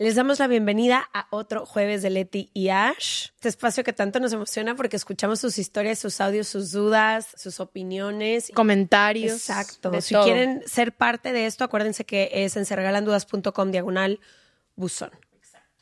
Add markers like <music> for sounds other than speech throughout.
Les damos la bienvenida a otro jueves de Leti y Ash, este espacio que tanto nos emociona porque escuchamos sus historias, sus audios, sus dudas, sus opiniones, comentarios. Exacto. Si quieren ser parte de esto, acuérdense que es en serregalandudas.com diagonal buzón.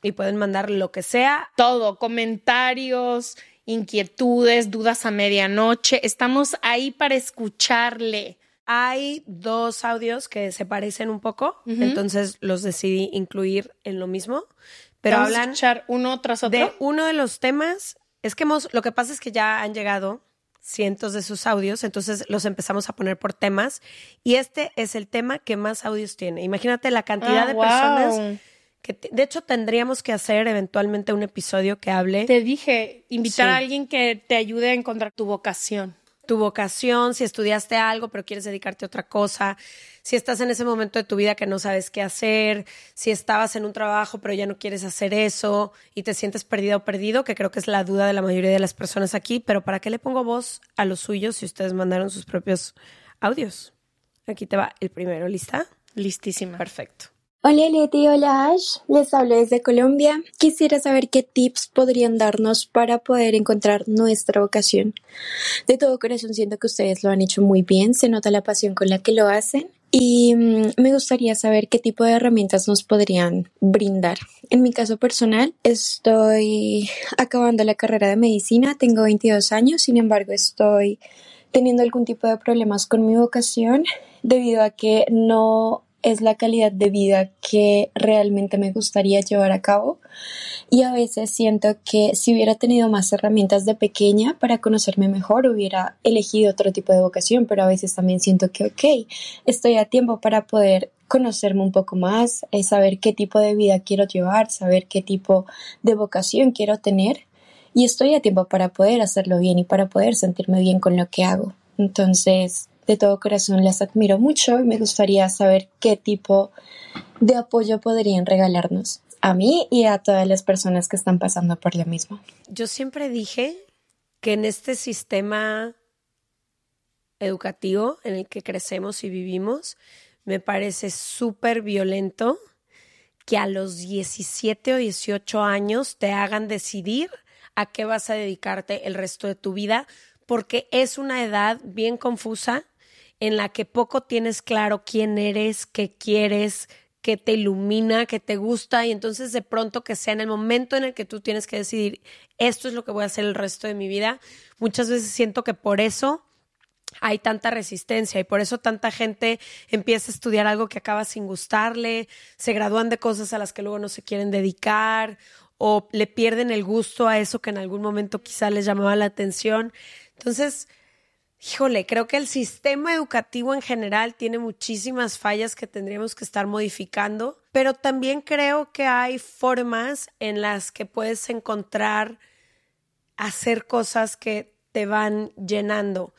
Y pueden mandar lo que sea. Todo, comentarios, inquietudes, dudas a medianoche. Estamos ahí para escucharle. Hay dos audios que se parecen un poco, entonces los decidí incluir en lo mismo. Pero hablan escuchar uno tras otro. De uno de los temas. Es que hemos, lo que pasa es que ya han llegado cientos de sus audios, entonces los empezamos a poner por temas. Y este es el tema que más audios tiene. Imagínate la cantidad ah, de personas que, de hecho, tendríamos que hacer eventualmente un episodio que hable. Te dije, invitar a alguien que te ayude a encontrar tu vocación tu vocación, si estudiaste algo pero quieres dedicarte a otra cosa, si estás en ese momento de tu vida que no sabes qué hacer, si estabas en un trabajo pero ya no quieres hacer eso y te sientes perdida o perdido, que creo que es la duda de la mayoría de las personas aquí, pero ¿para qué le pongo voz a los suyos si ustedes mandaron sus propios audios? Aquí te va el primero, ¿lista? Listísima. Perfecto. Hola Leti, hola Ash, les hablo desde Colombia. Quisiera saber qué tips podrían darnos para poder encontrar nuestra vocación. De todo corazón siento que ustedes lo han hecho muy bien, se nota la pasión con la que lo hacen y mm, me gustaría saber qué tipo de herramientas nos podrían brindar. En mi caso personal, estoy acabando la carrera de medicina, tengo 22 años, sin embargo estoy teniendo algún tipo de problemas con mi vocación debido a que no es la calidad de vida que realmente me gustaría llevar a cabo y a veces siento que si hubiera tenido más herramientas de pequeña para conocerme mejor hubiera elegido otro tipo de vocación, pero a veces también siento que ok, estoy a tiempo para poder conocerme un poco más, eh, saber qué tipo de vida quiero llevar, saber qué tipo de vocación quiero tener y estoy a tiempo para poder hacerlo bien y para poder sentirme bien con lo que hago. Entonces, de todo corazón las admiro mucho y me gustaría saber qué tipo de apoyo podrían regalarnos a mí y a todas las personas que están pasando por lo mismo. Yo siempre dije que en este sistema educativo en el que crecemos y vivimos, me parece súper violento que a los 17 o 18 años te hagan decidir a qué vas a dedicarte el resto de tu vida, porque es una edad bien confusa en la que poco tienes claro quién eres, qué quieres, qué te ilumina, qué te gusta y entonces de pronto que sea en el momento en el que tú tienes que decidir esto es lo que voy a hacer el resto de mi vida, muchas veces siento que por eso hay tanta resistencia y por eso tanta gente empieza a estudiar algo que acaba sin gustarle, se gradúan de cosas a las que luego no se quieren dedicar o le pierden el gusto a eso que en algún momento quizá les llamaba la atención. Entonces, híjole, creo que el sistema educativo en general tiene muchísimas fallas que tendríamos que estar modificando, pero también creo que hay formas en las que puedes encontrar hacer cosas que te van llenando.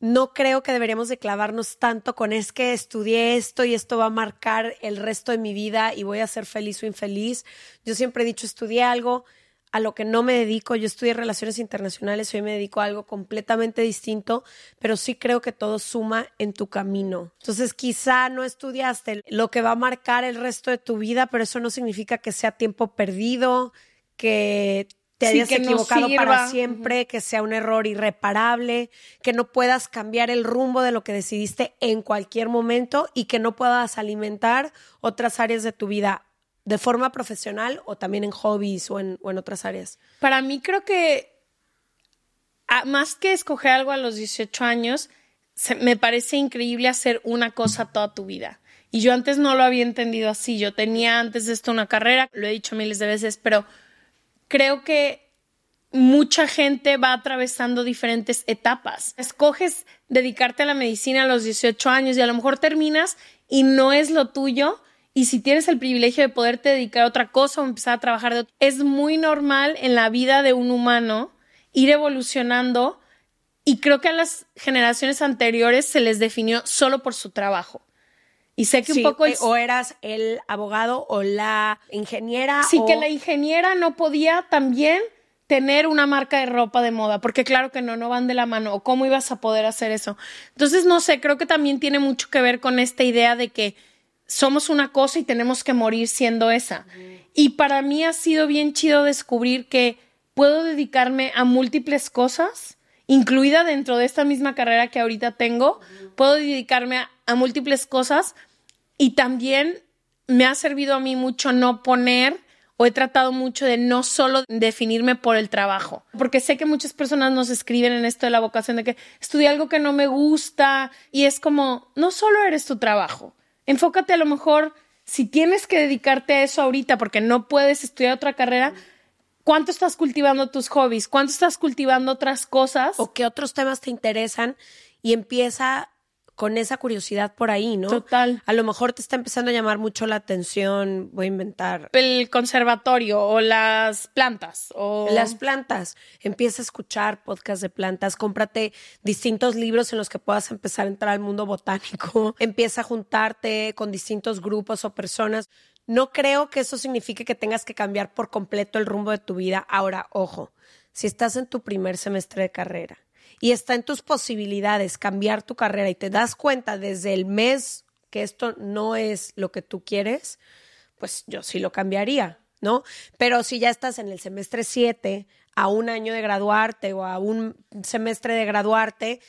No creo que deberíamos de clavarnos tanto con es que estudié esto y esto va a marcar el resto de mi vida y voy a ser feliz o infeliz. Yo siempre he dicho, estudié algo, a lo que no me dedico. Yo estudié relaciones internacionales, hoy me dedico a algo completamente distinto, pero sí creo que todo suma en tu camino. Entonces, quizá no estudiaste lo que va a marcar el resto de tu vida, pero eso no significa que sea tiempo perdido, que te hayas equivocado para siempre, que sea un error irreparable, que no puedas cambiar el rumbo de lo que decidiste en cualquier momento y que no puedas alimentar otras áreas de tu vida de forma profesional o también en hobbies o en, otras áreas. Para mí creo que más que escoger algo a los 18 años, me parece increíble hacer una cosa toda tu vida. Y yo antes no lo había entendido así. Yo tenía antes de esto una carrera, lo he dicho miles de veces, pero creo que mucha gente va atravesando diferentes etapas. Escoges dedicarte a la medicina a los 18 años y a lo mejor terminas y no es lo tuyo. Y si tienes el privilegio de poderte dedicar a otra cosa o empezar a trabajar de es muy normal en la vida de un humano ir evolucionando y creo que a las generaciones anteriores se les definió solo por su trabajo. Y sé que un poco eh, o eras el abogado o la ingeniera. Sí, que la ingeniera no podía también tener una marca de ropa de moda, porque claro que no, no van de la mano. ¿O cómo ibas a poder hacer eso? Entonces, no sé, creo que también tiene mucho que ver con esta idea de que somos una cosa y tenemos que morir siendo esa. Y para mí ha sido bien chido descubrir que puedo dedicarme a múltiples cosas, incluida dentro de esta misma carrera que ahorita tengo, puedo dedicarme a, múltiples cosas y también me ha servido a mí mucho no poner o he tratado mucho de no solo definirme por el trabajo, porque sé que muchas personas nos escriben en esto de la vocación de que estudié algo que no me gusta y es como, no solo eres tu trabajo, enfócate a lo mejor si tienes que dedicarte a eso ahorita porque no puedes estudiar otra carrera, ¿cuánto estás cultivando tus hobbies? ¿Cuánto estás cultivando otras cosas? O qué otros temas te interesan y empieza con esa curiosidad por ahí, ¿no? Total. A lo mejor te está empezando a llamar mucho la atención, voy a inventar. El conservatorio o las plantas. O... Las plantas. Empieza a escuchar podcasts de plantas, cómprate distintos libros en los que puedas empezar a entrar al mundo botánico, <laughs> empieza a juntarte con distintos grupos o personas. No creo que eso signifique que tengas que cambiar por completo el rumbo de tu vida. Ahora, ojo, si estás en tu primer semestre de carrera y está en tus posibilidades cambiar tu carrera y te das cuenta desde el mes que esto no es lo que tú quieres, pues yo sí lo cambiaría, ¿no? Pero si ya estás en el semestre 7, a un año de graduarte o a un semestre de graduarte,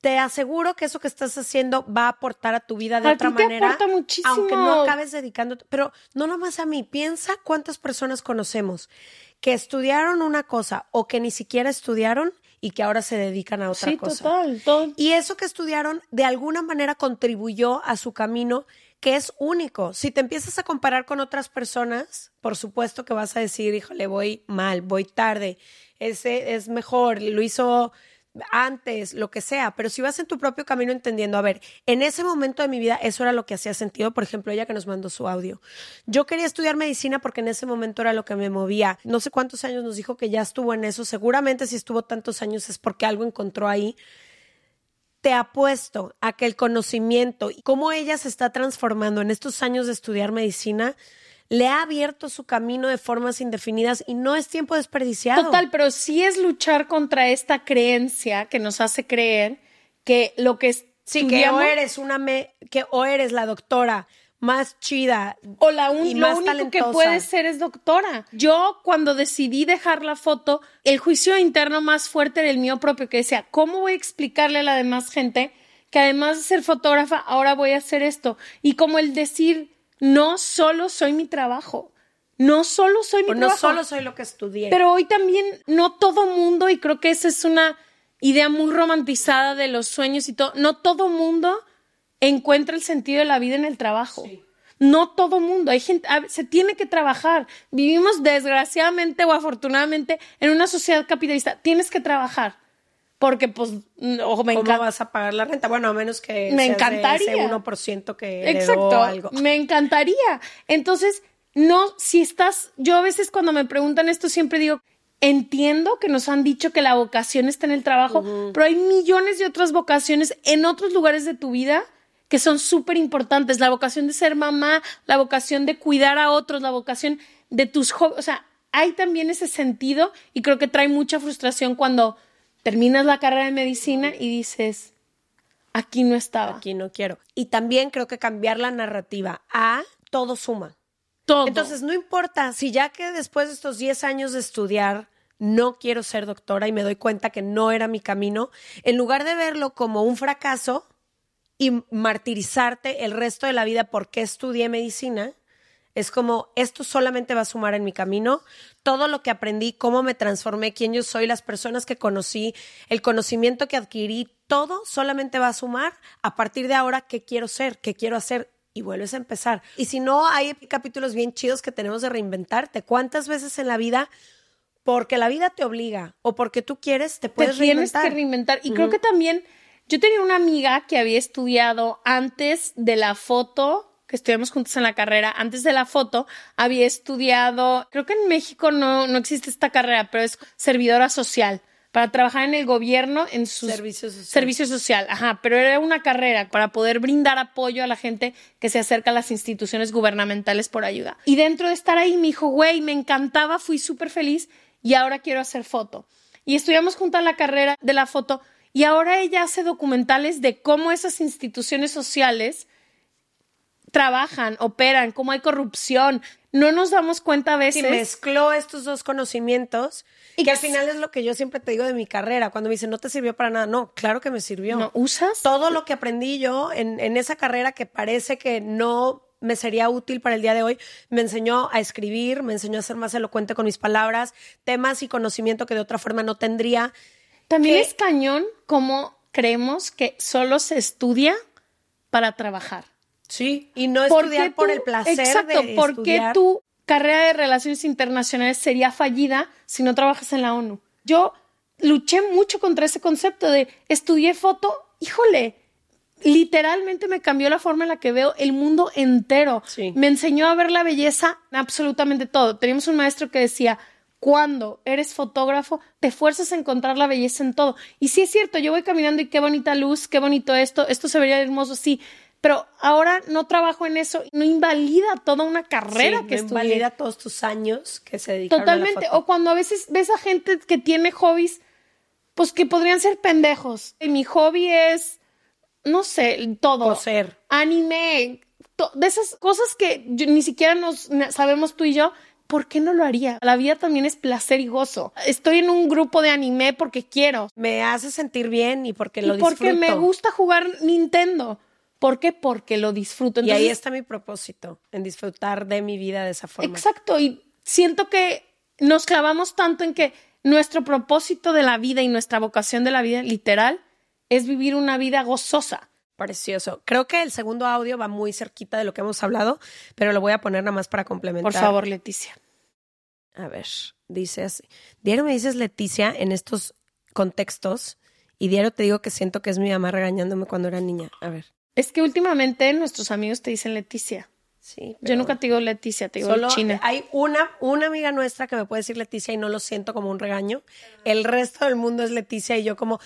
te aseguro que eso que estás haciendo va a aportar a tu vida de otra manera. muchísimo. Aunque no acabes dedicándote. Pero no nomás a mí. Piensa cuántas personas conocemos que estudiaron una cosa o que ni siquiera estudiaron y que ahora se dedican a otra cosa. Total, total. Y eso que estudiaron de alguna manera contribuyó a su camino que es único. Si te empiezas a comparar con otras personas, por supuesto que vas a decir, híjole, voy mal, voy tarde, ese es mejor, lo hizo antes, lo que sea, pero si vas en tu propio camino entendiendo, a ver, en ese momento de mi vida eso era lo que hacía sentido, por ejemplo, ella que nos mandó su audio. Yo quería estudiar medicina porque en ese momento era lo que me movía. No sé cuántos años nos dijo que ya estuvo en eso, seguramente si estuvo tantos años es porque algo encontró ahí. Te apuesto a que el conocimiento y cómo ella se está transformando en estos años de estudiar medicina le ha abierto su camino de formas indefinidas y no es tiempo desperdiciado. Total, pero sí es luchar contra esta creencia que nos hace creer que lo que es sí que o eres una me, que o eres la doctora más chida o la un, lo único que puedes ser es doctora. Yo cuando decidí dejar la foto, el juicio interno más fuerte era el mío propio que decía, ¿cómo voy a explicarle a la demás gente que además de ser fotógrafa ahora voy a hacer esto? Y como el decir no solo soy mi trabajo. No solo soy mi trabajo. No solo soy lo que estudié. Pero hoy también no todo mundo, y creo que esa es una idea muy romantizada de los sueños y todo, no todo mundo encuentra el sentido de la vida en el trabajo. No todo mundo, hay gente, se tiene que trabajar. Vivimos desgraciadamente o afortunadamente en una sociedad capitalista. Tienes que trabajar porque pues o me ¿Cómo vas a pagar la renta? Bueno, a menos que me encantaría ese 1% que Exacto, algo. Me encantaría. Entonces, no si estás yo a veces cuando me preguntan esto siempre digo, entiendo que nos han dicho que la vocación está en el trabajo, pero hay millones de otras vocaciones en otros lugares de tu vida que son súper importantes, la vocación de ser mamá, la vocación de cuidar a otros, la vocación de tus jóvenes, o sea, hay también ese sentido y creo que trae mucha frustración cuando terminas la carrera de medicina y dices, aquí no estaba. Aquí no quiero. Y también creo que cambiar la narrativa a todo suma. Todo. Entonces, no importa si ya que después de estos 10 años de estudiar no quiero ser doctora y me doy cuenta que no era mi camino, en lugar de verlo como un fracaso y martirizarte el resto de la vida porque estudié medicina, es como esto solamente va a sumar en mi camino, todo lo que aprendí, cómo me transformé, quién yo soy, las personas que conocí, el conocimiento que adquirí, todo solamente va a sumar a partir de ahora qué quiero ser, qué quiero hacer y vuelves a empezar. Y si no, hay capítulos bien chidos que tenemos de reinventarte. ¿Cuántas veces en la vida, porque la vida te obliga o porque tú quieres, te puedes te tienes reinventar? que reinventar. Y creo que también, yo tenía una amiga que había estudiado antes de la foto, que estudiamos juntos en la carrera, antes de la foto, había estudiado, creo que en México no, no existe esta carrera, pero es servidora social para trabajar en el gobierno en su Servicio social. servicio social, ajá, pero era una carrera para poder brindar apoyo a la gente que se acerca a las instituciones gubernamentales por ayuda. Y dentro de estar ahí me dijo, güey, me encantaba, fui súper feliz y ahora quiero hacer foto. Y estudiamos juntas la carrera de la foto y ahora ella hace documentales de cómo esas instituciones sociales trabajan, operan, cómo hay corrupción. No nos damos cuenta a Si veces. mezcló estos dos conocimientos y que al final es lo que yo siempre te digo de mi carrera, cuando me dicen no te sirvió para nada, no, claro que me sirvió. ¿No usas? Todo lo que aprendí yo en, en esa carrera que parece que no me sería útil para el día de hoy, me enseñó a escribir, me enseñó a ser más elocuente con mis palabras, temas y conocimiento que de otra forma no tendría. También que- es cañón cómo creemos que solo se estudia para trabajar. Sí, y no ¿Por estudiar por el placer Exacto, de ¿por qué tu carrera de relaciones internacionales sería fallida si no trabajas en la ONU? Yo luché mucho contra ese concepto de estudié foto, híjole, literalmente me cambió la forma en la que veo el mundo entero. Sí. Me enseñó a ver la belleza en absolutamente todo. Teníamos un maestro que decía, cuando eres fotógrafo, te fuerzas a encontrar la belleza en todo. Y sí es cierto, yo voy caminando y qué bonita luz, qué bonito esto, esto se vería hermoso, sí. Pero ahora no trabajo en eso, no invalida toda una carrera Sí, que no estudié. invalida todos tus años que se dedicaron Totalmente. a la foto. O cuando a veces ves a gente que tiene hobbies, pues que podrían ser pendejos. Y mi hobby es, no sé, todo. Coser. Anime, to- de esas cosas que yo- ni siquiera nos sabemos tú y yo. ¿Por qué no lo haría? La vida también es placer y gozo. Estoy en un grupo de anime porque quiero. Me hace sentir bien y porque lo y porque me gusta jugar Nintendo. ¿Por qué? Porque lo disfruto. y ahí está mi propósito, en disfrutar de mi vida de esa forma. Exacto, y siento que nos clavamos tanto en que nuestro propósito de la vida y nuestra vocación de la vida, literal, es vivir una vida gozosa. Precioso. Creo que el segundo audio va muy cerquita de lo que hemos hablado, pero lo voy a poner nada más para complementar. Por favor, Leticia. A ver, dice así. Diario me dices Leticia en estos contextos y diario te digo que siento que es mi mamá regañándome cuando era niña. A ver. Es que últimamente nuestros amigos te dicen Leticia. Sí. Yo nunca te digo Leticia, te digo Solo China. hay una, una amiga nuestra que me puede decir Leticia y no lo siento como un regaño. El resto del mundo es Leticia y yo como,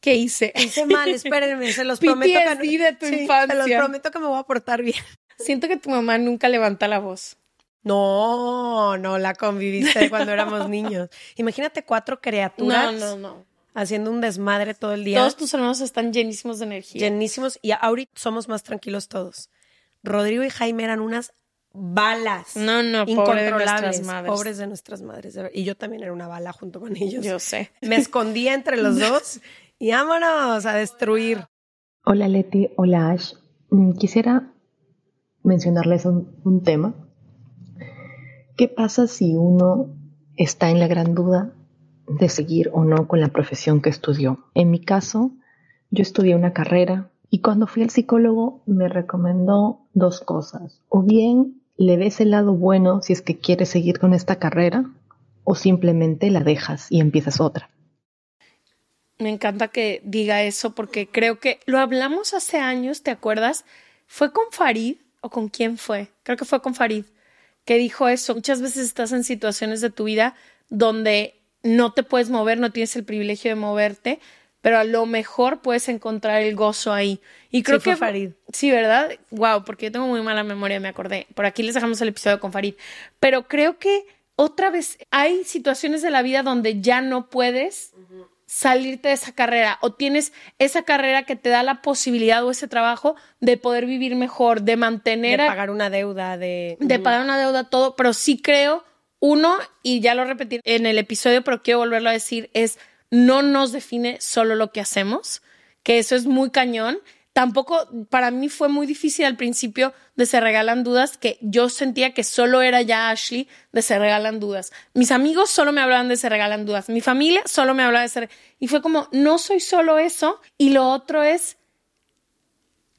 ¿Qué hice? hice mal, <laughs> espérenme, se los prometo que no- de tu Sí, Se los infancia. prometo que me voy a portar bien. Siento que tu mamá nunca levanta la voz. No, no la conviviste cuando éramos niños. <laughs> Imagínate cuatro criaturas No, no, no. Haciendo un desmadre todo el día. Todos tus hermanos están llenísimos de energía. llenísimos y ahorita somos más tranquilos todos. Rodrigo y Jaime eran unas balas No, no, pobre de incontrolables, nuestras madres. pobres de nuestras madres. de Y yo también era una bala junto con ellos. Yo sé. <laughs> Me escondía entre los dos y vámonos a destruir. Hola Leti, hola Ash. Mm, Quisiera mencionarles un, un tema. ¿Qué pasa si uno está en la gran duda de seguir o no con la profesión que estudió? En mi caso, yo estudié una carrera y cuando fui al psicólogo me recomendó dos cosas. O bien le ves el lado bueno si es que quieres seguir con esta carrera o simplemente la dejas y empiezas otra. Me encanta que diga eso porque creo que lo hablamos hace años, ¿te acuerdas? ¿Fue con Farid o con quién fue? Creo que fue con Farid que dijo eso. Muchas veces estás en situaciones de tu vida donde no te puedes mover, no tienes el privilegio de moverte, pero a lo mejor puedes encontrar el gozo ahí. Y creo que Farid. Sí, ¿verdad? Wow, porque yo tengo muy mala memoria, me acordé. Por aquí les dejamos el episodio con Farid. Pero creo que otra vez hay situaciones de la vida donde ya no puedes salirte de esa carrera o tienes esa carrera que te da la posibilidad o ese trabajo de poder vivir mejor, de mantener... De pagar una deuda, de... De pagar una deuda, todo, pero sí creo, uno, y ya lo repetí en el episodio, pero quiero volverlo a decir, es no nos define solo lo que hacemos, que eso es muy cañón tampoco para mí fue muy difícil al principio de Se Regalan Dudas, que yo sentía que solo era ya Ashley de Se Regalan Dudas. Mis amigos solo me hablaban de Se Regalan Dudas. Mi familia solo me hablaba de Se Y fue como, no soy solo eso. Y lo otro es,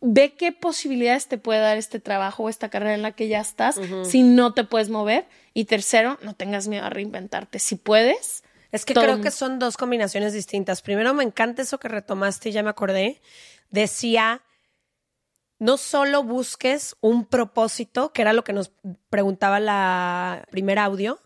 ve qué posibilidades te puede dar este trabajo o esta carrera en la que ya estás si no te puedes mover. Y tercero, no tengas miedo a reinventarte. Si puedes. Es que creo que son dos combinaciones distintas. Primero, me encanta eso que retomaste y ya me acordé decía, no solo busques un propósito, que era lo que nos preguntaba la primer audio,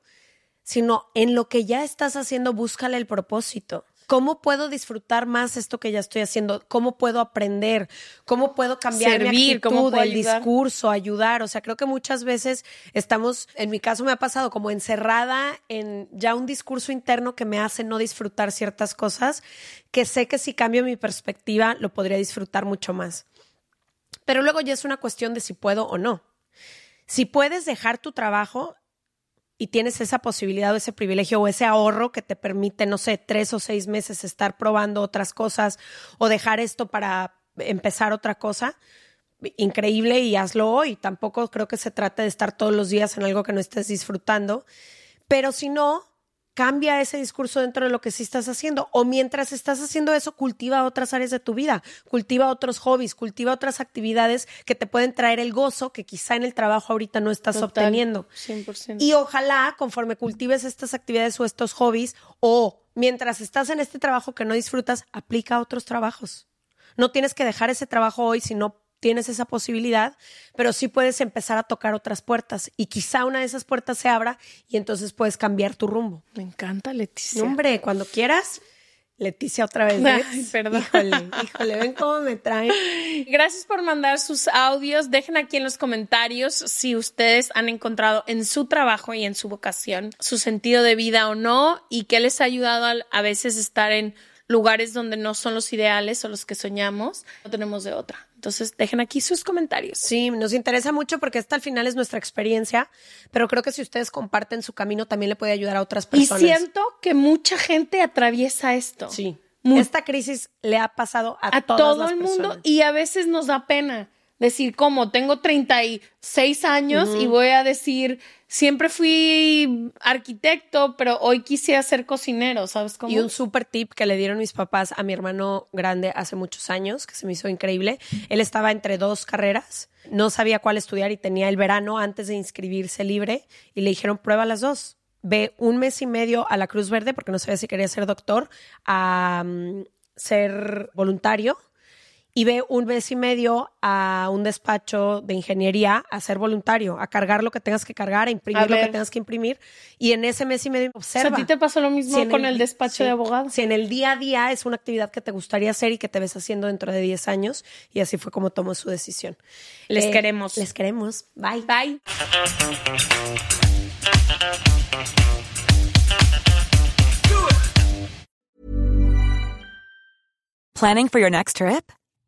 sino en lo que ya estás haciendo, búscale el propósito. ¿Cómo puedo disfrutar más esto que ya estoy haciendo? ¿Cómo puedo aprender? ¿Cómo puedo cambiar mi actitud, ¿cómo el discurso, ayudar? O sea, creo que muchas veces estamos, en mi caso me ha pasado como encerrada en ya un discurso interno que me hace no disfrutar ciertas cosas, que sé que si cambio mi perspectiva lo podría disfrutar mucho más. Pero luego ya es una cuestión de si puedo o no. Si puedes dejar tu trabajo, y tienes esa posibilidad o ese privilegio o ese ahorro que te permite, no sé, tres o seis meses estar probando otras cosas o dejar esto para empezar otra cosa, increíble y hazlo hoy. Tampoco creo que se trate de estar todos los días en algo que no estés disfrutando. Pero si no, cambia ese discurso dentro de lo que sí estás haciendo. O mientras estás haciendo eso, cultiva otras áreas de tu vida, cultiva otros hobbies, cultiva otras actividades que te pueden traer el gozo que quizá en el trabajo ahorita no estás obteniendo. 100%. Y ojalá, conforme cultives estas actividades o estos hobbies, o mientras estás en este trabajo que no disfrutas, aplica a otros trabajos. No tienes que dejar ese trabajo hoy si no tienes esa posibilidad, pero sí puedes empezar a tocar otras puertas y quizá una de esas puertas se abra y entonces puedes cambiar tu rumbo. Me encanta, Leticia. hombre, cuando quieras. Leticia otra vez. Ay, perdón. Híjole, híjole, ven cómo me traen. <laughs> Gracias por mandar sus audios. Dejen aquí en los comentarios si ustedes han encontrado en su trabajo y en su vocación su sentido de vida o no y qué les ha ayudado a, a veces estar en lugares donde no son los ideales o los que soñamos. No tenemos de otra. Entonces, dejen aquí sus comentarios. Sí, nos interesa mucho porque esta al final es nuestra experiencia, pero creo que si ustedes comparten su camino también le puede ayudar a otras personas. Y siento que mucha gente atraviesa esto. Sí. Esta crisis le ha pasado a, todo el mundo y a veces nos da pena decir, ¿cómo? Tengo 36 años y voy a decir, siempre fui arquitecto, pero hoy quisiera ser cocinero, ¿sabes cómo? Y un súper tip que le dieron mis papás a mi hermano grande hace muchos años, que se me hizo increíble. Él estaba entre dos carreras, no sabía cuál estudiar y tenía el verano antes de inscribirse libre y le dijeron, prueba las dos. Ve un mes y medio a la Cruz Verde, porque no sabía si quería ser doctor, a ser voluntario y ve un mes y medio a un despacho de ingeniería a ser voluntario, a cargar lo que tengas que cargar, a imprimir lo que tengas que imprimir. Y en ese mes y medio observa. ¿A ti te pasó lo mismo con el, despacho de abogados? Si en el día a día es una actividad que te gustaría hacer y que te ves haciendo dentro de 10 años. Y así fue como tomó su decisión. Les eh, queremos. Les queremos. Bye. Bye. Planning for your next trip?